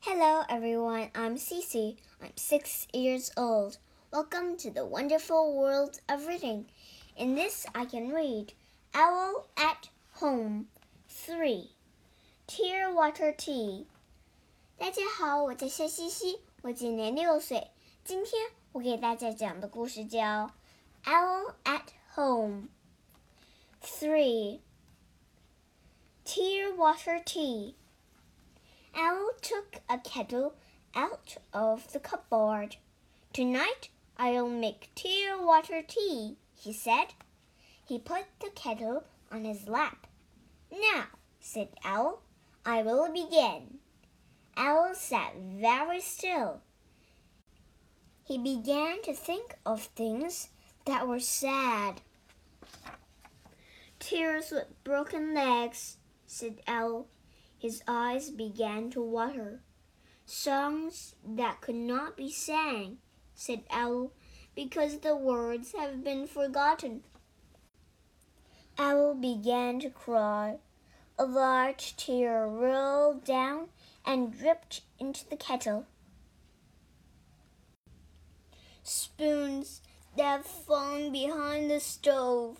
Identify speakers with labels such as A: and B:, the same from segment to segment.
A: Hello, everyone. I'm Cece. I'm six years old. Welcome to the wonderful world of reading. In this, I can read Owl at Home 3 Tear Water Tea. 大家好，我叫夏西西，我今年六岁。今天我给大家讲的故事叫《Owl at Home》。Three. Tear water tea. Owl took a kettle out of the cupboard. Tonight I'll make tear water tea, he said. He put the kettle on his lap. Now, said Owl, I will begin. Owl sat very still. He began to think of things that were sad. Tears with broken legs, said Owl. His eyes began to water. Songs that could not be sang, said Owl, because the words have been forgotten. Owl began to cry. A large tear rolled down and dripped into the kettle. Spoons that have fallen behind the stove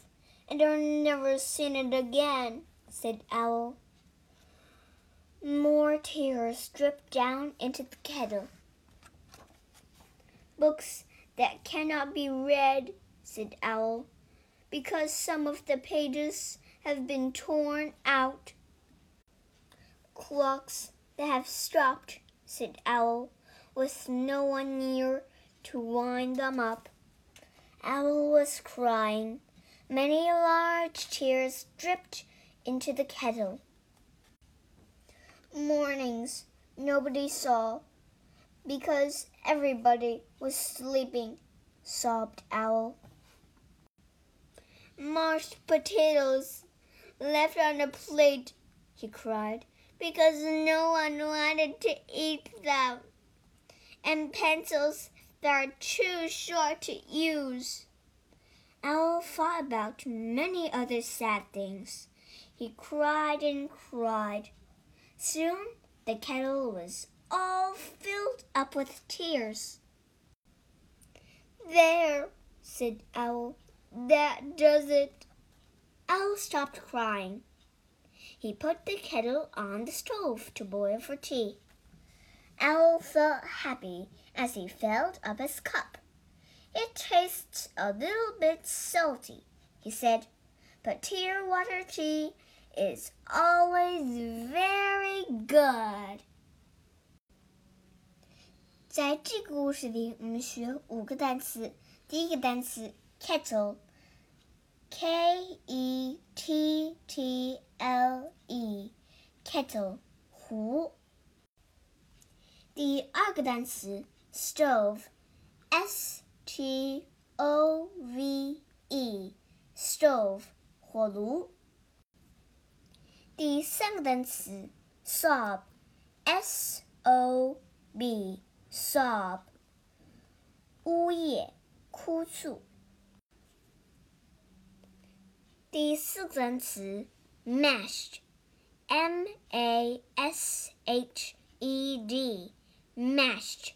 A: and are never seen it again, said Owl. More tears dripped down into the kettle. Books that cannot be read, said Owl, because some of the pages have been torn out. Clocks that have stopped, said Owl, with no one near to wind them up. Owl was crying. Many large tears dripped into the kettle. Mornings nobody saw because everybody was sleeping, sobbed Owl. Mashed potatoes left on a plate, he cried, because no one wanted to eat them. And pencils that are too short to use. Owl thought about many other sad things. He cried and cried. Soon the kettle was all filled up with tears. There, said Owl, that does it. Owl stopped crying. He put the kettle on the stove to boil for tea. Owl felt happy as he filled up his cup. It tastes a little bit salty, he said, but tear water tea is always very good. 在这个故事里，我们学五个单词。第一个单词 kettle，k e t t l e，kettle 壶。第二个单词 stove，s t o v e，stove 火炉。第三个单词 sob，s o b，sob 呜咽、哭诉。第四个单词 mashed，m a s h e d，mashed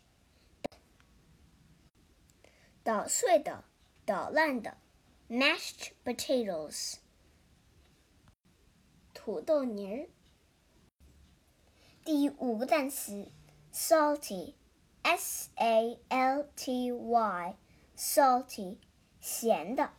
A: 捣碎的、捣烂的，mashed potatoes。土豆泥儿。 第五个单词，salty，s a l t y，salty，咸的。